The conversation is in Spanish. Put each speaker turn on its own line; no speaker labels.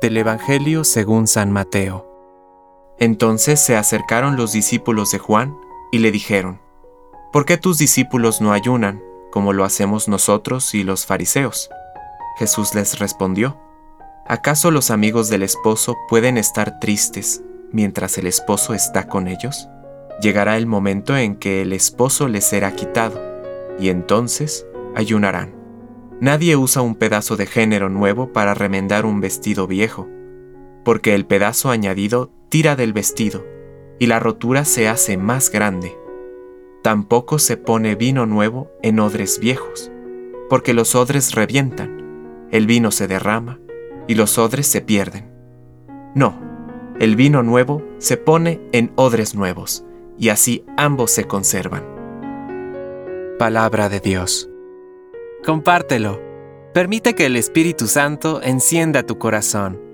Del Evangelio según San Mateo. Entonces se acercaron los discípulos de Juan y le dijeron, ¿Por qué tus discípulos no ayunan, como lo hacemos nosotros y los fariseos? Jesús les respondió, ¿acaso los amigos del esposo pueden estar tristes mientras el esposo está con ellos? Llegará el momento en que el esposo les será quitado, y entonces ayunarán. Nadie usa un pedazo de género nuevo para remendar un vestido viejo, porque el pedazo añadido tira del vestido, y la rotura se hace más grande. Tampoco se pone vino nuevo en odres viejos, porque los odres revientan, el vino se derrama, y los odres se pierden. No, el vino nuevo se pone en odres nuevos, y así ambos se conservan. Palabra de Dios. Compártelo. Permite que el Espíritu Santo encienda tu corazón